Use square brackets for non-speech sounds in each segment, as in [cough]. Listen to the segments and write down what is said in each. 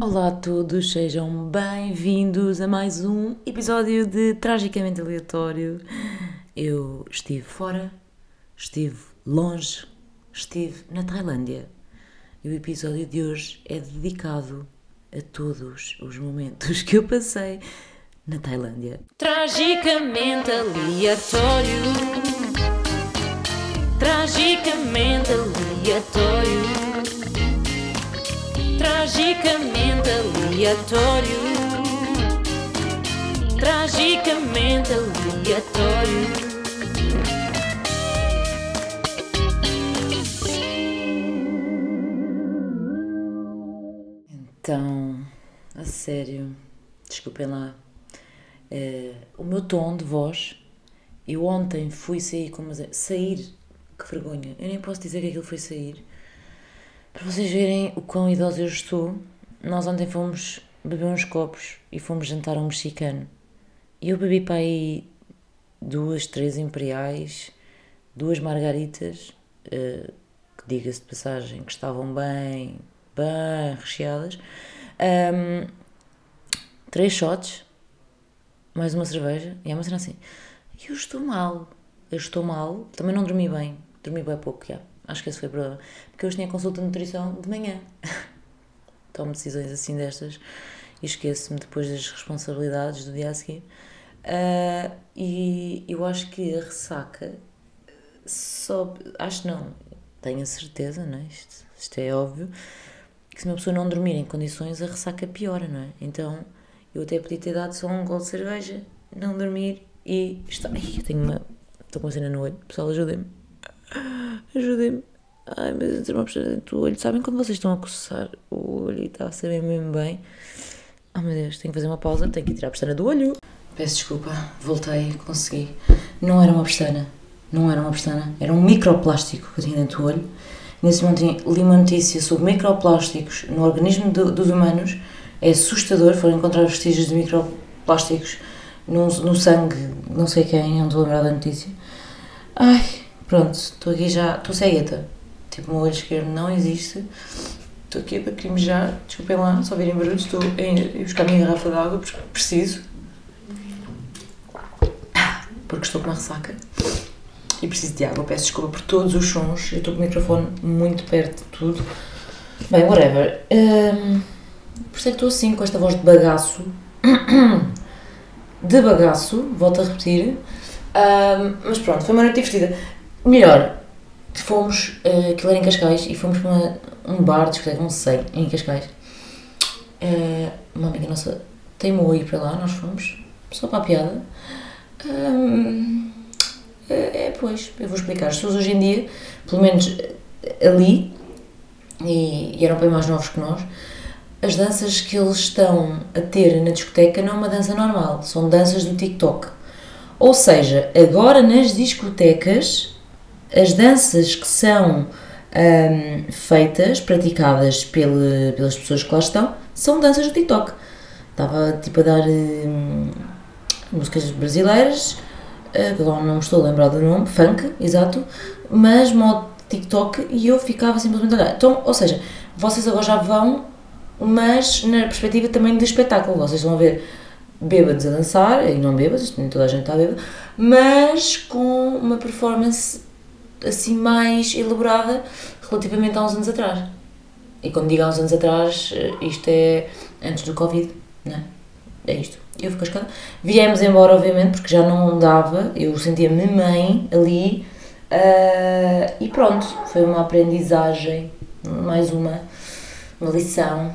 Olá a todos, sejam bem-vindos a mais um episódio de Tragicamente Aleatório. Eu estive fora, estive longe, estive na Tailândia e o episódio de hoje é dedicado a todos os momentos [laughs] que eu passei na Tailândia. Tragicamente aleatório. Tragicamente aleatório. Tragicamente aleatório. Tragicamente aleatório. Então, a sério, desculpem lá, eh, o meu tom de voz, eu ontem fui sair, como sair, que vergonha, eu nem posso dizer que aquilo foi sair, para vocês verem o quão idosa eu estou, nós ontem fomos beber uns copos e fomos jantar a um mexicano, e eu bebi para aí duas, três imperiais, duas margaritas, eh, que diga-se de passagem, que estavam bem, bem recheadas, Ahm, três shots, mais uma cerveja, e é uma cena assim. Eu estou mal, eu estou mal, também não dormi bem, dormi bem pouco, já. Acho que esse foi o problema, porque eu hoje tinha consulta de nutrição de manhã. [laughs] Tomo decisões assim destas e esqueço-me depois das responsabilidades do dia a seguir. Ah, e eu acho que a ressaca só. Acho não, tenho a certeza, não é? Isto, isto é óbvio, que se uma pessoa não dormir em condições, a ressaca piora, não é? Então eu até podia ter dado só um gol de cerveja, não dormir e estar. Ai, eu tenho uma. Estou com uma cena no olho, pessoal, ajudem-me. Ajudem-me. Ai, mas eu tenho uma pessoa dentro do olho. Sabem quando vocês estão a coçar o olho e está a saber mesmo bem? Oh meu Deus, tenho que fazer uma pausa, tenho que tirar a pestana do olho. Peço desculpa, voltei, consegui. Não era uma pestana, não era uma pestana, era um microplástico que eu tinha dentro do olho. Nesse momento li uma notícia sobre microplásticos no organismo do- dos humanos. É assustador, foram encontrar vestígios de microplásticos no, no sangue, não sei quem, não estou a lembrar da notícia. Ai, pronto, estou aqui já, estou cegueta. Tipo, o meu olho esquerdo não existe. Estou aqui para crimejar, desculpem lá, só virem barulhos, estou a ir buscar a minha garrafa de água, porque preciso. Porque estou com uma ressaca e preciso de água. Peço desculpa por todos os sons. Eu estou com o microfone muito perto de tudo. Bem, whatever. Hum, por isso é que estou assim, com esta voz de bagaço. [coughs] De bagaço, volto a repetir. Hum, mas pronto, foi uma noite divertida. Melhor, fomos, uh, aquilo era em Cascais, e fomos para uma- um bar, discoteca, não sei, em Cascais. Uh, uma amiga nossa teimou ir para lá, nós fomos, só para a piada. Hum, é, pois, eu vou explicar. As pessoas hoje em dia, pelo menos eh, ali, e, e eram bem mais novos que nós, as danças que eles estão a ter na discoteca não é uma dança normal, são danças do TikTok. Ou seja, agora nas discotecas, as danças que são hum, feitas, praticadas pela- pelas pessoas que lá estão, são danças do TikTok. Estava tipo a dar hum, músicas brasileiras, que agora não estou a lembrar do nome, funk, exato, mas modo TikTok e eu ficava simplesmente a olhar. Então, ou seja, vocês agora já vão, mas na perspectiva também de espetáculo. Vocês vão ver bêbados a dançar, e não bêbados, nem toda a gente está bêbada, mas com uma performance assim mais elaborada relativamente a uns anos atrás. E quando digo há uns anos atrás, eh, isto é antes do Covid, não é? Isto. Eu fico cascada. Viemos embora, obviamente, porque já não dava, eu sentia-me mãe ali ah, e pronto, foi uma aprendizagem, mais uma, uma lição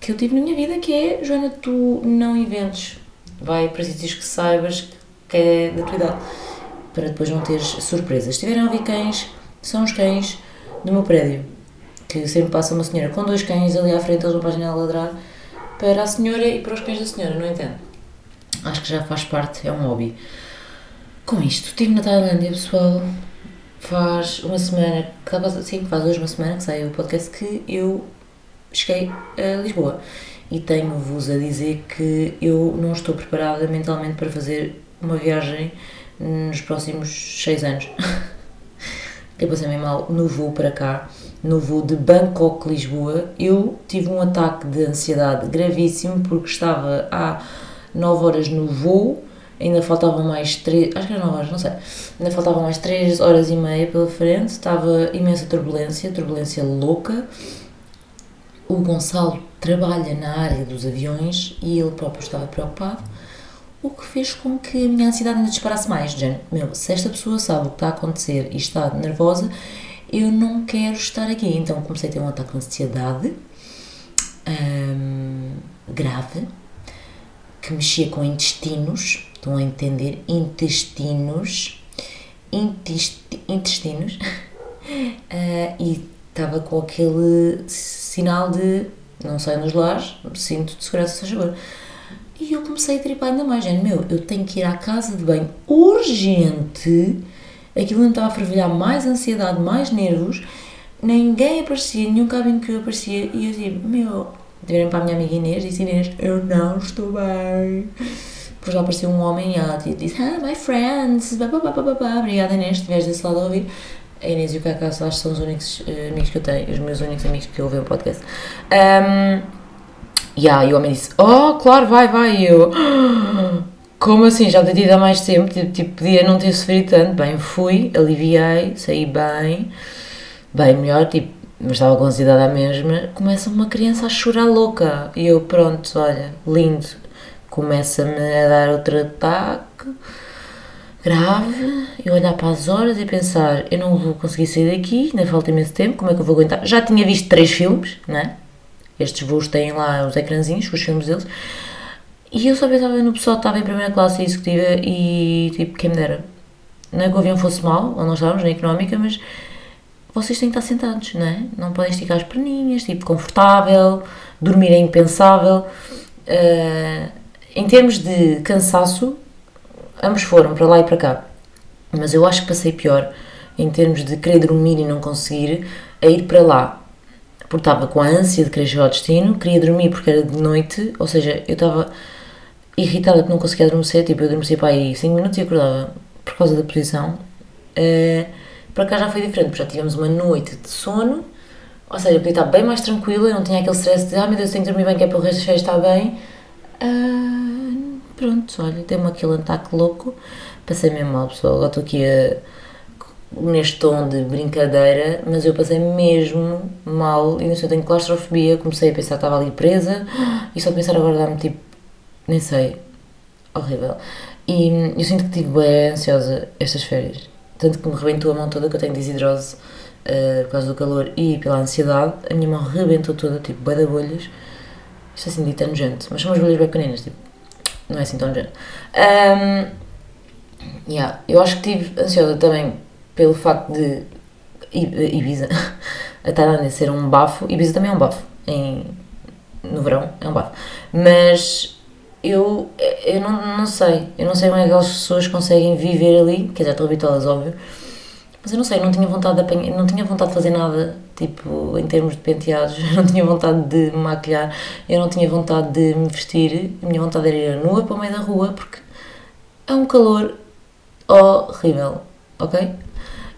que eu tive na minha vida que é, Joana, tu não inventes, vai para sítios que saibas que é da tua idade, para depois não teres surpresas. Se a ouvir cães, são os cães do meu prédio, que sempre passa uma senhora com dois cães ali à frente, eles vão para a janela ladrar, para a senhora e para os cães da senhora, não entendo. Acho que já faz parte, é um hobby. Com isto, estive na Tailândia, pessoal. Faz uma semana, sim, faz hoje uma semana que saiu o podcast que eu cheguei a Lisboa. E tenho-vos a dizer que eu não estou preparada mentalmente para fazer uma viagem nos próximos seis anos. [laughs] Eu passei meio mal no voo para cá. no voo de Bangkok-Lisboa, eu tive um ataque de ansiedade gravíssimo porque estava há 9 horas no voo, ainda faltavam mais 3, acho que era 9 horas, não sei, ainda faltavam mais 3 horas e meia pela frente, estava imensa turbulência, turbulência louca. O Gonçalo trabalha na área dos aviões e ele próprio estava preocupado, o que fez com que a minha ansiedade ainda disparasse mais. género, meu, se esta pessoa sabe o que está a acontecer e está nervosa, eu não quero estar aqui. Então comecei a ter um ataque de ansiedade hum, grave, que mexia com intestinos, estão a entender? Intestinos, intesti- intestinos, [laughs] Ah, e estava com aquele sinal de não saio nos lares, sinto de segurança, se faz favor. E eu comecei a tripar ainda mais, gente, meu, eu tenho que ir à casa de banho urgente, aquilo me estava a fervilhar mais ansiedade, mais nervos, ninguém aparecia, nenhum cabine que eu aparecia, e eu tipo, meu, virem para a minha amiga Inês e disse, Inês, eu não estou bem. Depois lá apareceu um homem e ela tipo, disse, ah, my friends, blá, blá, blá, blá, obrigada Inês, estiveres desse lado a ouvir. A Inês e o Cacá acho que são os únicos eh, amigos que eu tenho, os meus únicos amigos que ouvem o podcast. Um, yeah, e o homem disse, oh, claro, vai, vai, e eu... [gasps] Como assim? Já tinha tido há mais tempo, tipo, podia não ter sofrido tanto. Bem, fui, aliviei, saí bem, bem melhor, tipo, mas estava com ansiedade à mesma. Começa uma criança a chorar louca. E eu, pronto, olha, lindo. Começa-me a dar outro ataque grave. E olhar para as horas e pensar: eu não vou conseguir sair daqui, ainda falta imenso tempo, como é que eu vou aguentar? Já tinha visto três filmes, né? Estes voos têm lá os ecrãzinhos os filmes deles. E eu só pensava no pessoal que estava em primeira classe executiva e tipo, quem me dera. Não é que o avião fosse mau, onde nós estávamos, na económica, mas vocês têm que estar sentados, não é? Não podem esticar as perninhas, tipo, confortável, dormir é impensável. Ah, em termos de cansaço, ambos foram para lá e para cá. Mas eu acho que passei pior em termos de querer dormir e não conseguir, a ir para lá. Porque estava com a ânsia de querer chegar ao destino, queria dormir porque era de noite, ou seja, eu estava irritada que não conseguia adormecer, tipo, eu adormecia para aí 5 minutos e acordava por causa da posição. Eh, para cá já foi diferente, porque já tivemos uma noite de sono, ou seja, eu podia estar bem mais tranquila, eu não tinha aquele stress de, ah meu Deus, tenho que dormir bem, que é para o resto das férias estar bem. Ah, pronto, olha, deu-me aquele ataque louco, passei mesmo mal, pessoal, agora estou aqui a, neste tom de brincadeira, mas eu passei mesmo mal, e não sei, eu tenho claustrofobia, comecei a pensar que estava ali presa, e só pensar agora dá-me tipo, nem sei, horrível. E eu sinto que estive bem ansiosa estas férias, tanto que me rebentou a mão toda, que eu tenho desidrose uh, por causa do calor e pela ansiedade, a minha mão rebentou toda, tipo, bué de bolhas, isto é assim dito é nojento, mas são umas bolhas bem pequeninas, tipo, não é assim tão nojento. Um, yeah, eu acho que estive ansiosa também pelo facto de Ibiza, [laughs] a Tailândia ser um bafo, Ibiza também é um bafo, em, no verão é um bafo, mas eu, eu não, não sei, eu não sei como é que aquelas pessoas conseguem viver ali, quer dizer, estou habituadas, óbvio, mas eu não sei, eu não tinha vontade de apanhar, não tinha vontade de fazer nada, tipo, em termos de penteados, eu [laughs] não tinha vontade de me maquilhar, eu não tinha vontade de me vestir, a minha vontade era ir nua para o meio da rua, porque é um calor horrível, ok?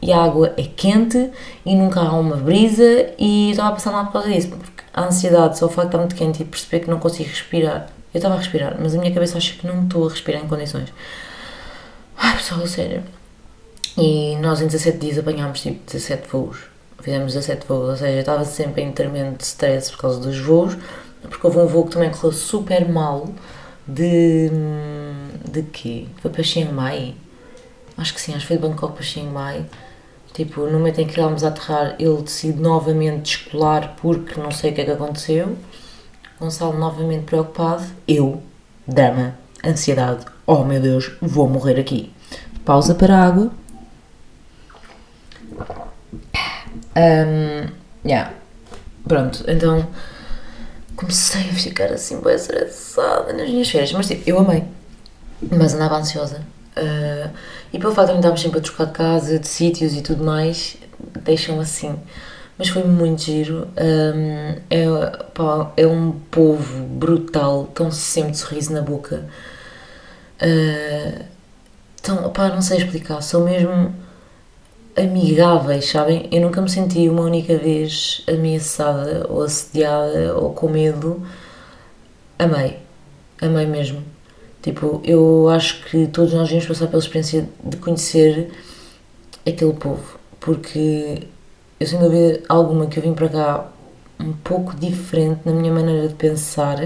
E a água é quente e nunca há uma brisa e estava a passar mal por causa disso, porque a ansiedade, só o facto de estar muito quente e perceber que não consigo respirar. Eu estava a respirar, mas a minha cabeça acha que não estou a respirar em condições. Ai, pessoal, sério. E nós em 17 dias apanhámos tipo 17 voos. Fizemos 17 voos, ou seja, eu estava sempre em tremendo stress por causa dos voos, porque houve um voo que também correu super mal de. de quê? Foi para Chiang Mai? Acho que sim, acho que foi de Bangkok para Chiang Mai. Tipo, no momento em que íamos a aterrar, ele decide novamente descolar porque não sei o que é que aconteceu. Gonçalo novamente preocupado. Eu, drama, ansiedade. Oh meu Deus, vou morrer aqui. Pausa para a água. Um, yeah. Pronto, então comecei a ficar assim bem estressada nas minhas férias. Mas tipo, eu amei. Mas andava ansiosa. Uh, e pelo facto de andarmos sempre a trocar de casa, de sítios e tudo mais, deixam assim. Mas foi muito giro. Um, é, pá, é um povo brutal, tão sempre de sorriso na boca. Uh, então, pá, não sei explicar. São mesmo amigáveis, sabem? Eu nunca me senti uma única vez ameaçada ou assediada ou com medo. Amei. Amei mesmo. Tipo, eu acho que todos nós devíamos passar pela experiência de conhecer aquele povo. Porque eu, sem dúvida alguma, que eu vim para cá um pouco diferente na minha maneira de pensar.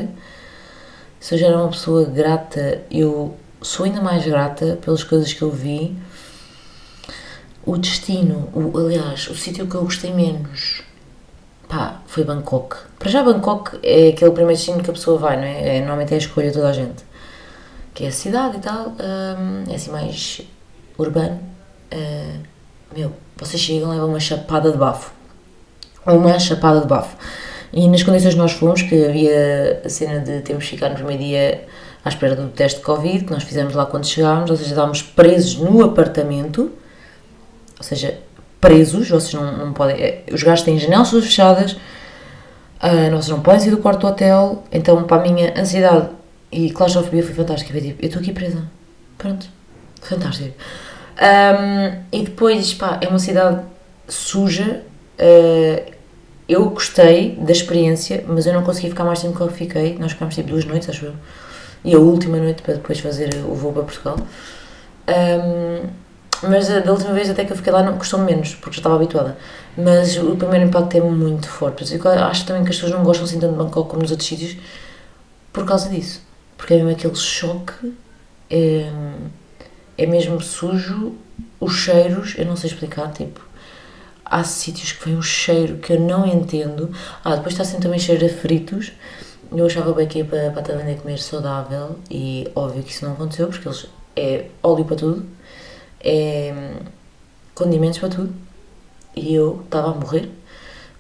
Se eu já era uma pessoa grata, eu sou ainda mais grata pelas coisas que eu vi. O destino, o, aliás, o sítio que eu gostei menos, pá, foi Bangkok. Para já, Bangkok é aquele primeiro destino que a pessoa vai, não é? é normalmente é a escolha de toda a gente. Que é a cidade e tal, hum, é assim mais urbano. Uh, meu, vocês chegam, levam uma chapada de bafo. Uma chapada de bafo. E nas condições que nós fomos, que havia a cena de termos ficado no primeiro dia à espera do teste de Covid, que nós fizemos lá quando chegámos, ou seja, estávamos presos no apartamento, ou seja, presos, vocês não, não podem. eh, Os gajos têm janelas fechadas, ah, vocês não podem sair do quarto do hotel, então para a minha ansiedade e claustrofobia foi fantástica. Tipo, eu estou aqui presa. Pronto, fantástico. Ahm, e depois, pá, é uma cidade suja. ah, eu gostei da experiência, mas eu não consegui ficar mais tempo que eu fiquei. Nós ficámos tipo duas noites, acho eu. E a última noite para depois fazer o voo para Portugal. Ahm, mas da última vez até que eu fiquei lá não custou menos, porque já estava habituada. Mas o primeiro impacto é muito forte. É eu acho também que as pessoas não gostam assim tanto de Bangkok como nos outros sítios por causa disso. Porque é mesmo aquele choque, é, é mesmo sujo, os cheiros, eu não sei explicar, tipo, há sítios que vem um cheiro que eu não entendo. Ah, depois está sempre também cheiro a fritos. Eu achava bem que ia para, para a Tailândia comer saudável e óbvio que isso não aconteceu porque eles é óleo para tudo, é condimentos para tudo e eu estava a morrer.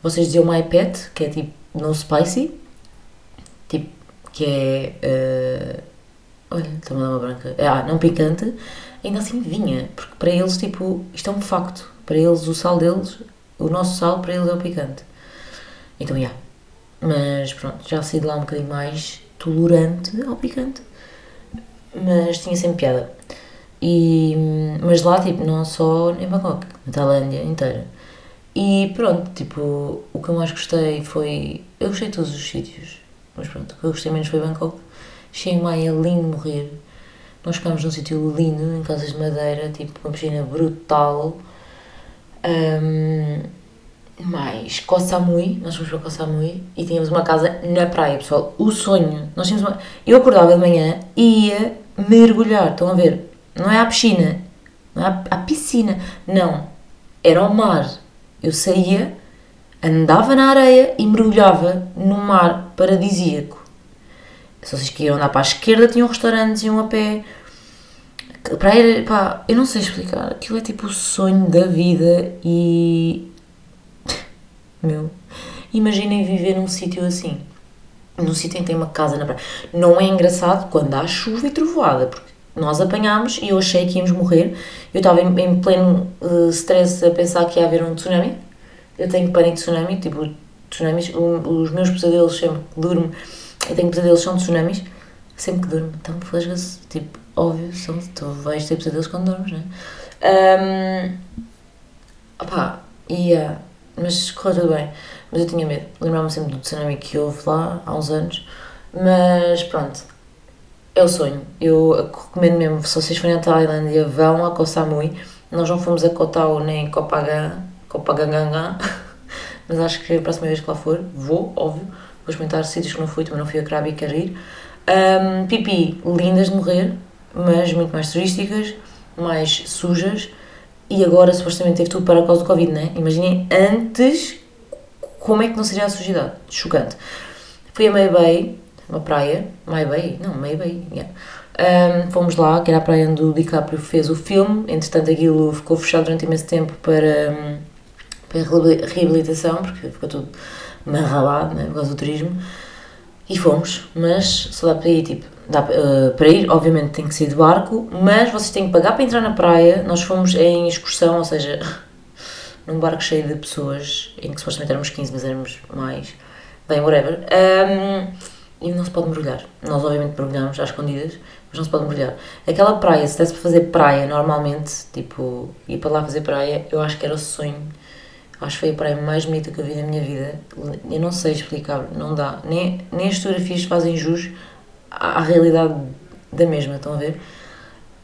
Vocês diziam my pet, que é tipo no spicy, tipo que é. eh, olha, está-me a dar uma branca. Ah, não picante, ainda assim vinha, porque para eles, tipo, isto é um facto. Para eles, o sal deles, o nosso sal, para eles é o picante. Então, já. Mas pronto, já saí de lá um bocadinho mais tolerante ao picante. Mas tinha sempre piada. E, mas lá, tipo, não só em Bangkok, na Tailândia inteira. E pronto, tipo, o que eu mais gostei foi. Eu gostei de todos os sítios, mas pronto, o que eu gostei menos foi Bangkok. Chiang Mai é lindo morrer. Nós ficámos num sítio lindo, em casas de madeira, tipo, uma piscina brutal. Ahm, mais Koh Samui, nós fomos para Koh Samui e tínhamos uma casa na praia, pessoal. O sonho, nós tínhamos uma. Eu acordava de manhã e ia mergulhar, estão a ver? Não é à piscina, não é à piscina, não. Era ao mar. Eu saía, andava na areia e mergulhava no mar paradisíaco. Se vocês queriam andar para a esquerda, tinham restaurantes, iam a pé. A praia, era- pá, eu não sei explicar. Aquilo é tipo o sonho da vida e. [laughs] Meu. Imaginem viver num sítio assim. Num sítio em que tem uma casa na praia. Não é engraçado quando há chuva e trovoada, porque nós apanhámos e eu achei que íamos morrer. Eu estava em, em pleno eh, stress a pensar que ia haver um tsunami. Eu tenho pânico de tsunami, tipo, tsunamis. os meus pesadelos sempre que durmo, eu tenho pesadelos são de tsunamis. Sempre que durmo, então flasga-se. Tipo, óbvio, são, tu vais ter pesadelos quando dormes, não é? Um, opá, ia. Mas correu tudo bem. Mas eu tinha medo. Lembrava-me sempre do tsunami que houve lá há uns anos. Mas pronto. É o sonho. Eu recomendo mesmo, se vocês forem à Tailândia, vão a Koh Samui. Nós não fomos a Koh Tao nem Koh Phangan, Koh Phangan, [laughs] mas acho que a próxima vez que lá for, vou, óbvio. Vou experimentar sítios que não fui, também não fui a Krabi e quero ir. Um, pipi, lindas de morrer, mas muito mais turísticas, mais sujas. E agora supostamente teve tudo para causa do Covid, né? Imaginem antes como é que não seria a sujidade. Chocante. Fui a May Bay, uma praia. May Bay? Não, May Bay, yeah. Um, fomos lá, que era a praia onde o DiCaprio fez o filme. Entretanto, aquilo ficou fechado durante imenso tempo para, hum, para reabil- reabilitação, porque ficou tudo marralado, né? Por causa do turismo. E fomos, mas só dá para ir, tipo, dá eh, para ir, obviamente tem que ser de barco, mas vocês têm que pagar para entrar na praia. Nós fomos em excursão, ou seja, [laughs] num barco cheio de pessoas, em que supostamente éramos 15, mas éramos mais, bem, whatever. Ahm, e não se pode mergulhar. Nós, obviamente, mergulhamos às escondidas, mas não se pode mergulhar. Aquela praia, se desse para fazer praia normalmente, tipo, ir para lá fazer praia, eu acho que era o sonho. Acho que foi a praia mais bonita que eu vi na minha vida. Eu não sei explicar, não dá. Nem, nem as fotografias fazem jus à, à realidade da mesma, estão a ver?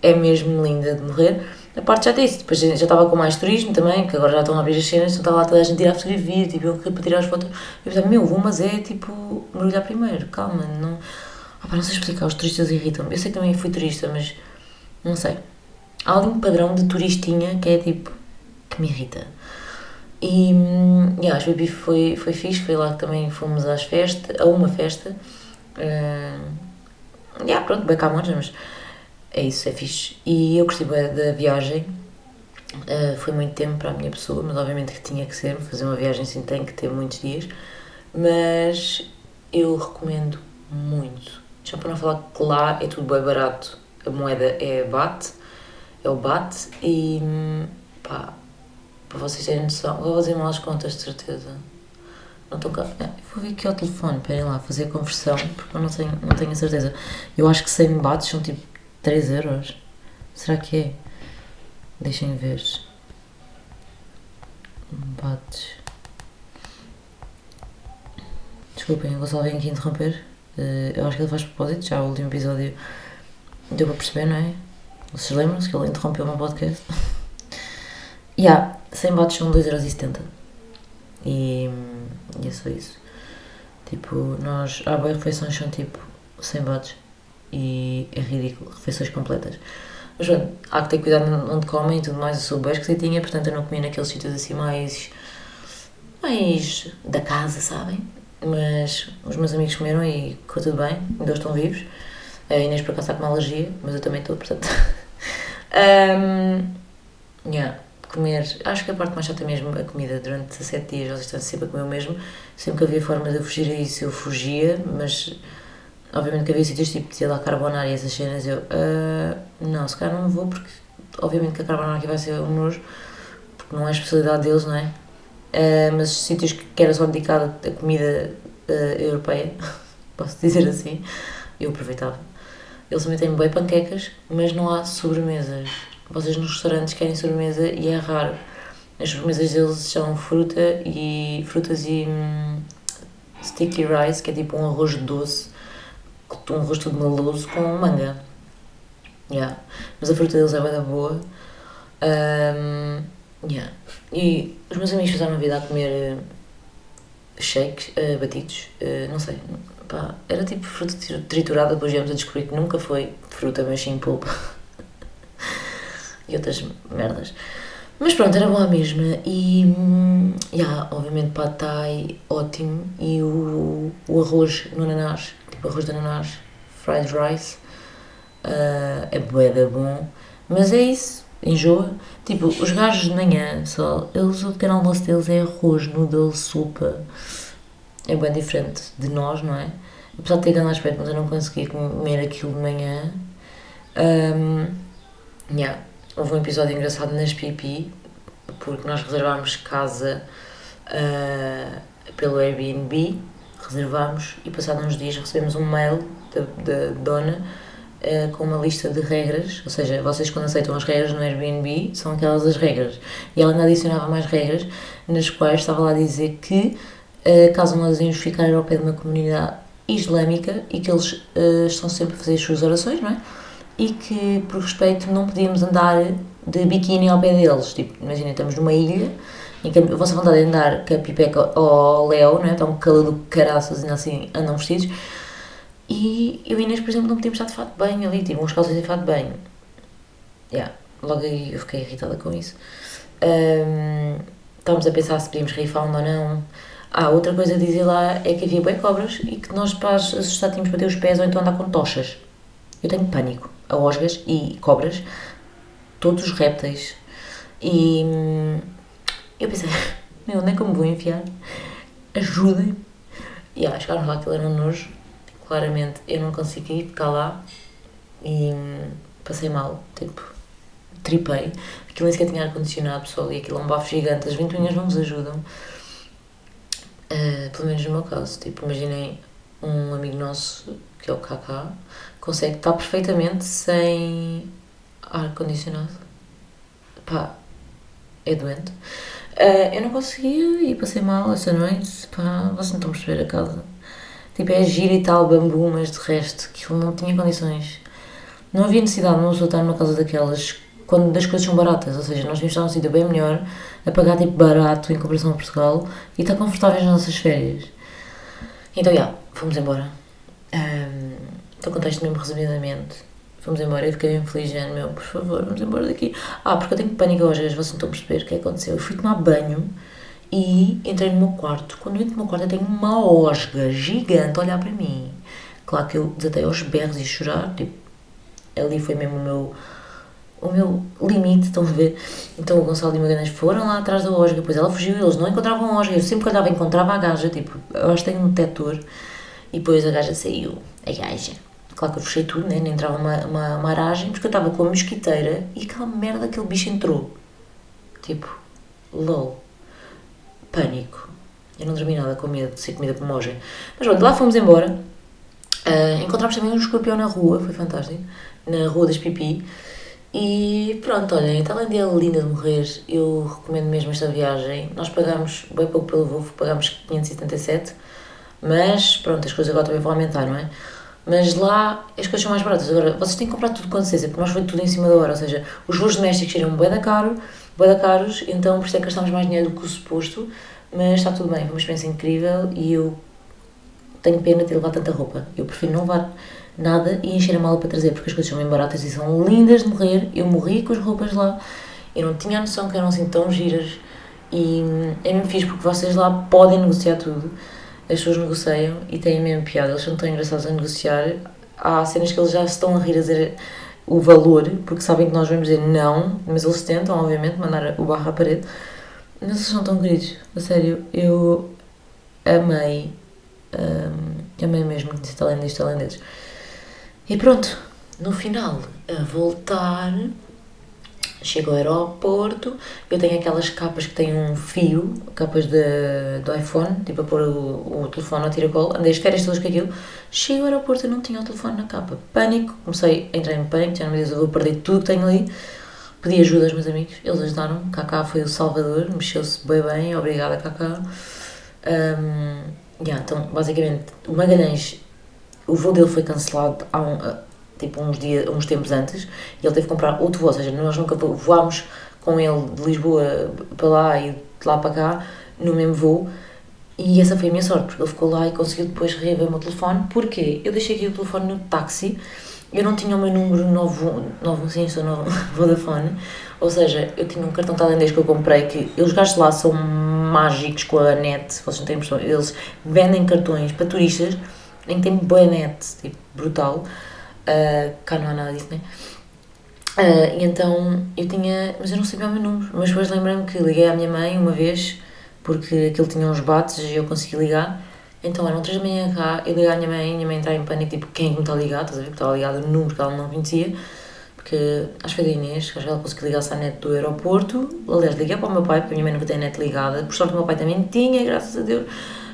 É mesmo linda de morrer. A parte já disse, depois já estava com mais turismo também, que agora já estão a abrir as cenas, então estava lá toda a gente a tirar fotografia, tipo, eu para tirar as fotos. Eu pensava, meu, vou, mas é tipo, mergulhar primeiro, calma, não. Ah, pá, não sei explicar, os turistas irritam-me. Eu sei que também fui turista, mas não sei. Há ali um padrão de turistinha que é tipo, que me irrita. E hum, yeah, as baby foi, foi fixe, foi lá que também fomos às festas, a uma festa. Uh, yeah, pronto, bem cá mas é isso, é fixe. E eu gostei bem da viagem. Uh, foi muito tempo para a minha pessoa, mas obviamente que tinha que ser. Fazer uma viagem assim tem que ter muitos dias. Mas eu recomendo muito. Já para não falar que lá é tudo bem barato. A moeda é bate, é o bate e pá, para vocês terem noção, vou fazer mal as contas de certeza. Não estou cá. Vou ver aqui ao telefone, esperem lá, fazer a conversão, porque eu não tenho, não tenho a certeza. Eu acho que 100 bates são tipo 3 euros. Será que é? Deixem ver. Bates. Desculpem, vou só vir aqui interromper. Uh, eu acho que ele faz propósito, já o último episódio deu para perceber, não é? Vocês lembram-se que ele interrompeu o meu podcast? [laughs] Yeah, 100 bates são 2,70€. E, e é só isso. Tipo, nós. Há boas refeições são tipo 100 bates. E é ridículo. Refeições completas. Mas pronto, há que ter cuidado onde comem e tudo mais. Eu sou bem esquisitinha, portanto eu não comi naqueles sítios assim mais. mais. da casa, sabem? Mas os meus amigos comeram e ficou tudo bem, ainda estão vivos. A Inês por acaso está com uma alergia, mas eu também estou, portanto. [laughs] um, yeah comer, acho que a parte mais chata mesmo a comida, durante 17 dias vocês estão sempre a comer o mesmo, sempre que havia forma de eu fugir a isso eu fugia, mas obviamente que havia sítios tipo de lá carbonara e essas cenas, eu uh, não, se calhar não vou porque obviamente que a carbonara aqui vai ser um nojo, porque não é a especialidade deles, não é? Uh, mas sítios que era só dedicado a comida uh, europeia, [laughs] posso dizer assim, eu aproveitava. Eles também têm bem panquecas, mas não há sobremesas vocês nos restaurantes querem sobremesa e é raro. As sobremesas deles são fruta e frutas e hum, sticky rice, que é tipo um arroz doce, um arroz todo meloso com manga. Yeah. Mas a fruta deles é bem boa. Um, yeah. E os meus amigos fizeram a vida a comer uh, shakes, uh, batidos, uh, não sei, pá, era tipo fruta triturada, depois viemos a descobrir que nunca foi fruta, mas sim polpa. [laughs] e outras merdas. Mas pronto, era boa mesmo E, hum, yeah, obviamente, pad thai, ótimo. E o, o arroz no ananás, tipo arroz de ananás, fried rice, uh, é boeda bom. Mas é isso, enjoa. Tipo, os gajos de manhã, só, eles, o pequeno almoço deles é arroz, noodle, sopa. É bem diferente de nós, não é? Apesar de ter grande aspecto, mas eu não consegui comer aquilo de manhã. Um, yeah houve um episódio engraçado nas pipi, porque nós reservámos casa uh, pelo Airbnb, reservámos e passados uns dias recebemos um mail da, da dona uh, com uma lista de regras, ou seja, vocês quando aceitam as regras no Airbnb são aquelas as regras. E ela ainda adicionava mais regras, nas quais estava lá a dizer que uh, caso nós íamos ficar ao pé de uma comunidade islâmica e que eles estão sempre a fazer as suas orações, não é? E que, por respeito, não podíamos andar de biquíni ao pé deles. Tipo, imagina, estamos numa ilha em que a vossa vontade é andar com a pipeca ao léu, não é? Está um calor do caraças, ainda assim andam vestidos. E eu e Inês, por exemplo, não podíamos estar de fato bem ali, tipo, uns calças de fato bem. Yeah. Logo aí eu fiquei irritada com isso. Um, estávamos a pensar se podíamos rifar ou não. Ah, outra coisa a dizer lá é que havia bem cobras e que nós para assustar tínhamos para ter os pés ou então andar com tochas. Eu tenho pânico osgas e cobras, todos os répteis. E eu pensei, [laughs] meu, onde é que eu me vou enfiar? Ajudem-me. E ah, chegaram lá, aquilo era um nojo. Claramente eu não consegui ficar lá e passei mal, tipo, tripei. Aquilo nem sequer tinha ar-condicionado, pessoal, e aquilo é um bafo gigante. As ventoinhas não nos ajudam. Uh, pelo menos no meu caso, tipo, imaginem um amigo nosso, que é o Kaká, consegue estar perfeitamente sem ar-condicionado. Pá, é doente. Ah, eu não conseguia e passei mal essa noite. Pá, vocês não estão a perceber a casa. Tipo, é gira e tal, bambu, mas de resto, que não tinha condições. Não havia necessidade de uma pessoa estar numa casa daquelas quando as coisas são baratas, ou seja, nós vimos estar num sítio bem melhor, a pagar tipo barato em comparação a Portugal e estar confortáveis nas nossas férias. Então, já, fomos embora. Então, contexto mesmo resumidamente. Fomos embora e fiquei bem feliz, meu, por favor, vamos embora daqui. Ah, porque eu tenho pânico hoje, vocês não estão a perceber o que é que aconteceu. Eu fui tomar banho e entrei no meu quarto. Quando eu entro no meu quarto, eu tenho uma osga gigante a olhar para mim. Claro que eu desatei aos berros e chorar, tipo, ali foi mesmo o meu, o meu limite, estão a ver? Então o Gonçalo e o Magalhães foram lá atrás da osga, depois ela fugiu, eles não encontravam a osga, eu sempre que olhava encontrava a gaja, tipo, eu acho que tenho um detector, e depois a gaja saiu, a gaja. Claro que eu fechei tudo, né? nem entrava uma, uma, uma aragem, porque eu estava com a mosquiteira e aquela merda, aquele bicho entrou. Tipo, lol. Pânico. Eu não dormi nada com medo de ser comida por moja. Mas pronto, lá fomos embora. Uh, encontramos também um escorpião na rua, foi fantástico. Na Rua das Pipi. E pronto, olhem, Tailândia é linda de morrer. Eu recomendo mesmo esta viagem. Nós pagamos bem pouco pelo voo, pagamos 577. Mas pronto, as coisas agora também vão aumentar, não é? Mas lá as coisas são mais baratas. Agora, vocês têm que comprar tudo com antecedência, porque nós foi tudo em cima da hora. Ou seja, os voos domésticos seriam bem da caro, bem da caros, então por isso é que gastamos mais dinheiro do que o suposto. Mas está tudo bem, foi uma experiência incrível e eu tenho pena de levar tanta roupa. Eu prefiro não levar nada e encher a mala para trazer, porque as coisas são bem baratas e são lindas de morrer. Eu morri com as roupas lá, eu não tinha a noção que eram assim tão giras e é mesmo fixe porque vocês lá podem negociar tudo. As pessoas negociam e têm mesmo piada, eles são tão engraçados a negociar. Há cenas que eles já estão a rir a dizer o valor, porque sabem que nós vamos dizer não, mas eles tentam, obviamente, mandar o barro à parede. Mas eles são tão queridos, a sério, eu amei, um, amei mesmo conhecer tailandeses tailandeses. E pronto, no final, a voltar, chego ao aeroporto, eu tenho aquelas capas que têm um fio, capas de, do iPhone, tipo a pôr o, o telefone ao tiracolo, andei as férias todas com aquilo, chego ao aeroporto e não tinha o telefone na capa. Pânico, comecei a entrar em pânico, já não me diz, eu vou perder tudo que tenho ali, pedi ajuda aos meus amigos, eles ajudaram, Kaká foi o salvador, mexeu-se bem bem, obrigada Kaká. Um, yeah, então, basicamente, o Magalhães, o voo dele foi cancelado há um, tipo uns, dias, uns tempos antes e ele teve que comprar outro voo, ou seja, nós nunca voámos com ele de Lisboa para lá e de lá para cá no mesmo voo e essa foi a minha sorte, porque ele ficou lá e conseguiu depois reaver o meu telefone, porque eu deixei aqui o telefone no táxi, eu não tinha o meu número novo, novo sim, sou novo [laughs] Vodafone, ou seja, eu tinha um cartão tailandês que eu comprei, que eles gajos lá são mágicos com a net, vocês não têm impressão, eles vendem cartões para turistas em que tem boa net, tipo, brutal, uh, cá não há nada disso, né? Uh, e então eu tinha, mas eu não sabia o meu número, mas depois lembrei-me que liguei à minha mãe uma vez, porque aquilo tinha uns bates e eu consegui ligar, então eram três da manhã cá, eu liguei à minha mãe, a minha mãe entrava em pânico, tipo, quem é que me está a ligar, estás a ver, que estava ligado no número que ela não conhecia, porque acho que foi da Inês, acho que ela conseguiu ligar-se à net do aeroporto, aliás, liguei para o meu pai, porque a minha mãe nunca tem net ligada, por sorte o meu pai também tinha, graças a Deus,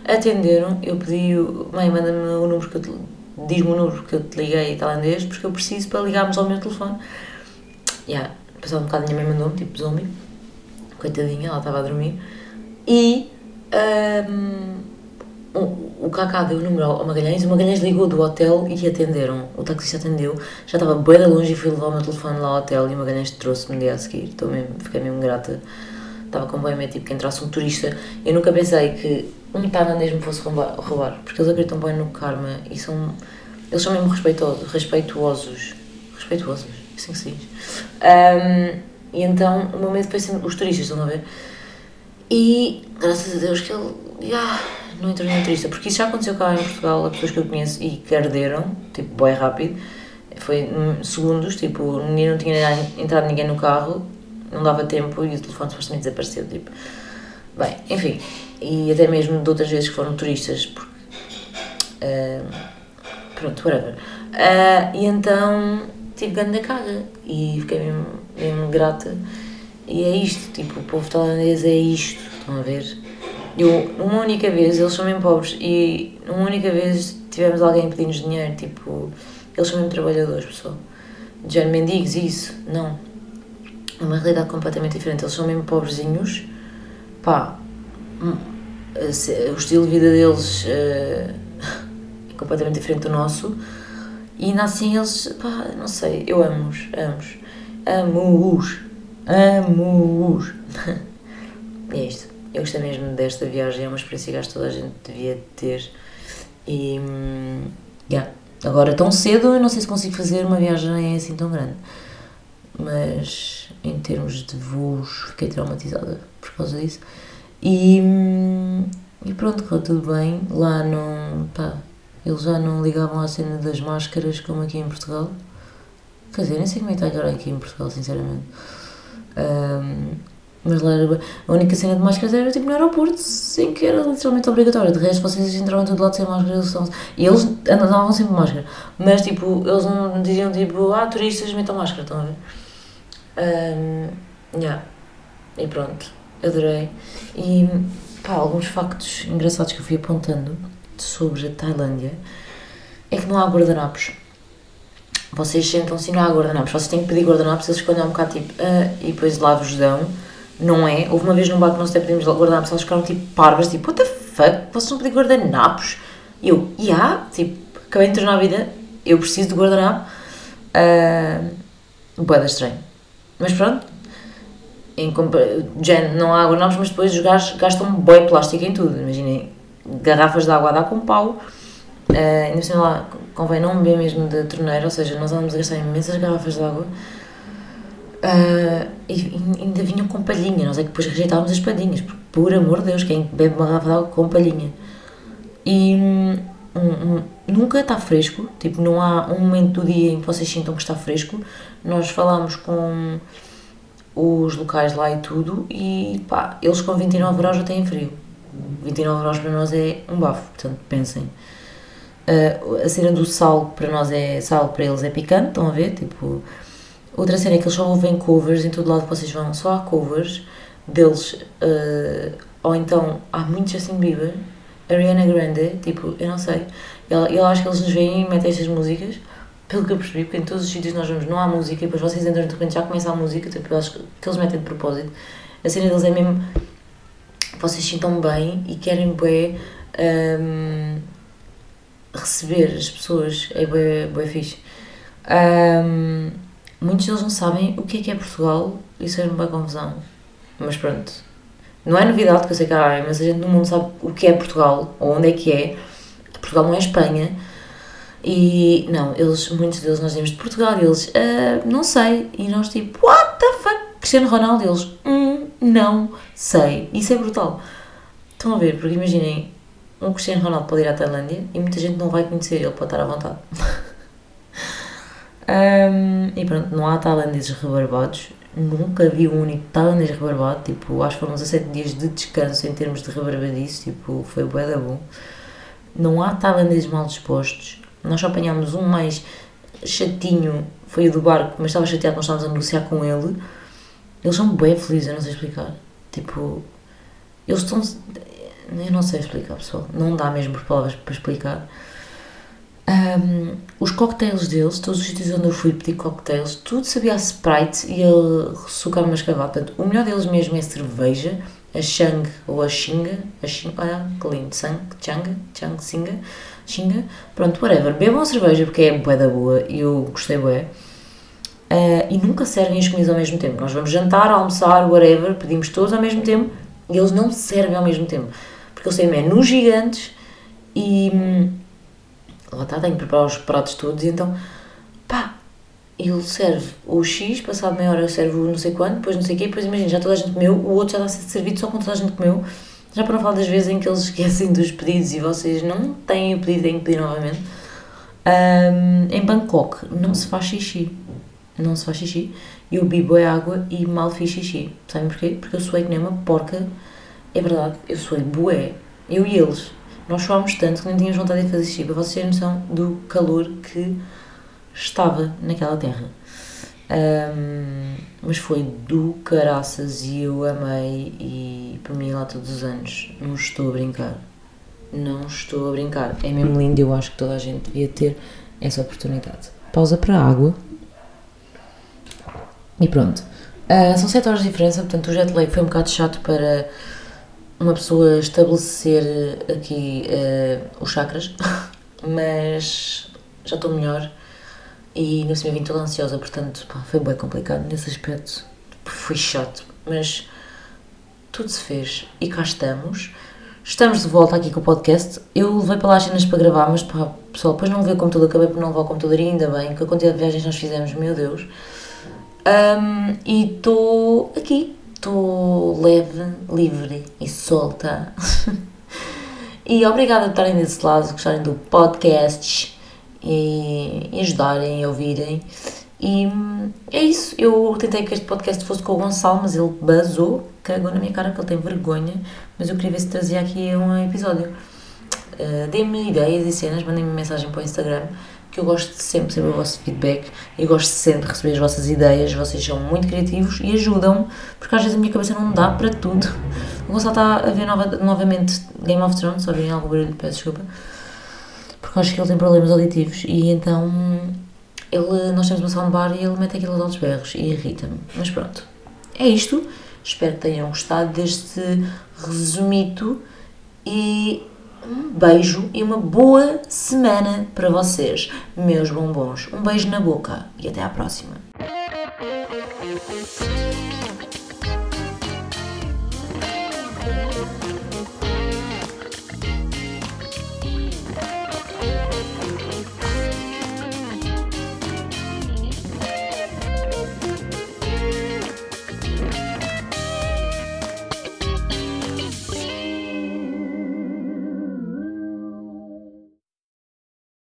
atenderam, eu pedi, mãe, manda-me o número que eu diz-me o número que eu te liguei tailandês, porque eu preciso para ligarmos ao meu telefone. Yeah, passado um bocado a minha mãe mandou-me, tipo zombie, coitadinha, ela estava a dormir, e um, o, Kaká deu o número ao Magalhães, o Magalhães ligou do hotel e atenderam, o taxista atendeu, já estava bem longe e fui levar o meu telefone lá ao hotel e o Magalhães trouxe-me no dia a seguir, Estou mesmo, fiquei mesmo grata, estava com bem tipo, que entrasse um turista, eu nunca pensei que um tailandês me fosse roubar, porque eles acreditam bem no karma e são, eles são mesmo respeitosos, respeituosos, respeituosos, assim que se diz. Um, e então o meu medo foi sempre os turistas, estão a ver? E graças a Deus que ele não entrou nenhum turista, porque isso já aconteceu cá em Portugal, a pessoas que eu conheço e que arderam, tipo, bem rápido, foi segundos, tipo, não tinha entrado ninguém no carro, não dava tempo e o telefone supostamente desapareceu, tipo. Bem, enfim, e até mesmo de outras vezes que foram turistas, porque. Uh, pronto, whatever. Uh, e então tive grande caga e fiquei mesmo, mesmo grata. E é isto, tipo, o povo tailandês é isto, estão a ver? Eu, uma única vez, eles são bem pobres, e uma única vez tivemos alguém a pedir-nos dinheiro, tipo, eles são mesmo trabalhadores, pessoal. Género, mendigos, isso, não. É uma realidade completamente diferente. Eles são mesmo pobrezinhos, pá, o estilo de vida deles eh, é completamente diferente do nosso. E ainda assim eles, pá, não sei, eu amo-os, amo-os, amo-os, amo-os. [laughs] É isto. Eu gostei mesmo desta viagem, é uma experiência que acho que toda a gente devia ter. E. hum, yeah. Agora, tão cedo, eu não sei se consigo fazer uma viagem assim tão grande. Mas, em termos de voos, fiquei traumatizada por causa disso. E. hum, E pronto, correu tudo bem. Lá não. pá, eles já não ligavam à cena das máscaras como aqui em Portugal. Quer dizer, nem sei como é que está agora aqui em Portugal, sinceramente. Ahm, mas lá era, a única cena de máscaras era tipo no aeroporto, em que era literalmente obrigatório. De resto, vocês entravam em todo lado sem máscara. Eles são- E eles andavam sempre máscara. Mas tipo, eles não diziam tipo, ah, turistas metam máscara, estão a ver? Ahm, yeah. E pronto, adorei. E pá, alguns factos engraçados que eu fui apontando sobre a Tailândia é que não há guardanapos. Vocês sentam-se e não há guardanapos. Vocês têm que pedir guardanapos, eles escolhem um bocado tipo, ah, e depois lá vos dão. Não é? Houve uma vez num bar que nós até pedimos guardanapos, eles ficaram tipo parvas, tipo, what the fuck? Vocês não pedem guardanapos? E eu, e yeah, tipo, acabei de entrar na vida, eu preciso de guardanapo. Uh, Boeda estranho. Mas pronto, em não há guardanapos, mas depois os gajos gastam boi plástico em tudo. Imaginem, garrafas de água a dar com pau. Uh, ainda cima lá, convém não beber mesmo de torneira, ou seja, nós andamos a gastar imensas garrafas de água. Uh, e, e ainda vinham com palhinha, nós é que depois rejeitávamos as palhinhas, porque, por amor de Deus, quem bebe uma garrafa de água com palhinha? E hum, hum, nunca está fresco, tipo, não há um momento do dia em que vocês sintam que está fresco. Nós falámos com os locais lá e tudo, e pá, eles com 29 graus já têm frio. 29 graus para nós é um bafo, portanto, pensem. Uh, a cena do sal para nós é sal, para eles é picante, estão a ver? Tipo, outra cena é que eles só ouvem covers em todo lado que vocês vão, só há covers deles, uh, ou então há muito Justin Bieber, Ariana Grande, tipo, eu não sei, eu, eu acho que eles nos veem e metem estas músicas, pelo que eu percebi, porque em todos os sítios nós vamos não há música e depois vocês entram de repente já começa a música, tipo, eu acho que eles metem de propósito. A cena deles é mesmo vocês sintam bem e querem bem um, receber as pessoas, é bem, bem fixe. Um, muitos deles não sabem o que é que é Portugal, isso é uma confusão. Mas pronto, não é novidade que eu sei que há imensa gente no mundo sabe o que é Portugal, ou onde é que é. Portugal não é Espanha. E não, eles, muitos deles nós viemos de Portugal e eles, "Ah, não sei. E nós tipo, what the fuck? Cristiano Ronaldo, eles, hum, não sei. Isso é brutal. Estão a ver, porque imaginem, um Cristiano Ronaldo pode ir à Tailândia e muita gente não vai conhecer, ele pode estar à vontade. [laughs] Hum, e pronto, não há tailandeses rebarbados. Nunca vi um único tailandês rebarbado. Tipo, acho que foram 17 dias de descanso em termos de rebarbadice. Tipo, foi bué da bom. Não há tailandeses mal dispostos. Nós só apanhámos um mais chatinho, foi o do barco, mas estava chateado nós estávamos a negociar com ele. Eles são bem felizes, eu não sei explicar. Tipo, eles estão. Eu não sei explicar, pessoal. Não dá mesmo por palavras para explicar. Um, os cocktails deles, todos os sítios onde eu fui pedir cocktails, tudo sabia a Sprite e ele sucava mascavado. Portanto, o melhor deles mesmo é a cerveja, a Shang ou a Xinga. A Xinga, olha que lindo, Sang, Chang, Chang, Singa, Xinga. Pronto, whatever. Bebam cerveja porque é bué da boa e eu gostei bué. Uh, e nunca servem as comidas ao mesmo tempo. Nós vamos jantar, almoçar, whatever, pedimos todos ao mesmo tempo e eles não servem ao mesmo tempo. Porque eles têm menus gigantes e. hum, Lá está, tenho que preparar os pratos todos e então. pá! Ele serve o X, passado meia hora eu servo não sei quanto, depois não sei o quê, depois imagina, já toda a gente comeu, o outro já está a ser servido só quando toda a gente comeu. Já para não falar das vezes em que eles esquecem dos pedidos e vocês não têm o pedido, têm que pedir novamente. Ahm, em Bangkok não se faz xixi. Não se faz xixi. Eu bebo é água e mal fiz xixi. Sabem porquê? Porque eu suei que nem uma porca. É verdade, eu suei bué. Eu e eles. Nós suámos tanto que nem tínhamos vontade de fazer xixi. Para vocês terem noção do calor que estava naquela terra. Ahm, mas foi do caraças e eu amei e para mim lá todos os anos. Não estou a brincar. Não estou a brincar. É mesmo lindo eu acho que toda a gente devia ter essa oportunidade. Pausa para a água. E pronto. Ah, são 7 horas de diferença, portanto o jet lag foi um bocado chato para uma pessoa estabelecer aqui ah, os chakras, [laughs] mas já estou melhor e no cima vim toda ansiosa, portanto pá, foi bem complicado nesse aspecto. Foi chato, mas tudo se fez e cá estamos. Estamos de volta aqui com o podcast. Eu levei para lá as cenas para gravar, mas pá, pessoal, depois não levei o computador, acabei por não levar o computador e ainda bem, que a quantidade de viagens nós fizemos, meu Deus. Um, e estou aqui, estou leve, livre e solta. [laughs] e obrigada por estarem desse lado, gostarem do podcast e, e ajudarem e ouvirem. E é isso. Eu tentei que este podcast fosse com o Gonçalo, mas ele basou, cagou na minha cara que ele tem vergonha. Mas eu queria ver se trazia aqui um episódio. Uh, Deem-me ideias e cenas, mandem-me mensagem para o Instagram, que eu gosto de sempre o vosso feedback e gosto sempre de receber as vossas ideias. Vocês são muito criativos e ajudam, porque às vezes a minha cabeça não dá para tudo. O Gonçalo está a ver nova, novamente Game of Thrones, só virem algum barulho, peço desculpa, porque acho que ele tem problemas auditivos e então ele, nós temos uma soundbar e ele mete aquilo aos berros e irrita-me. Mas pronto, é isto. Espero que tenham gostado deste resumito e um beijo e uma boa semana para vocês, meus bombons. Um beijo na boca e até à próxima.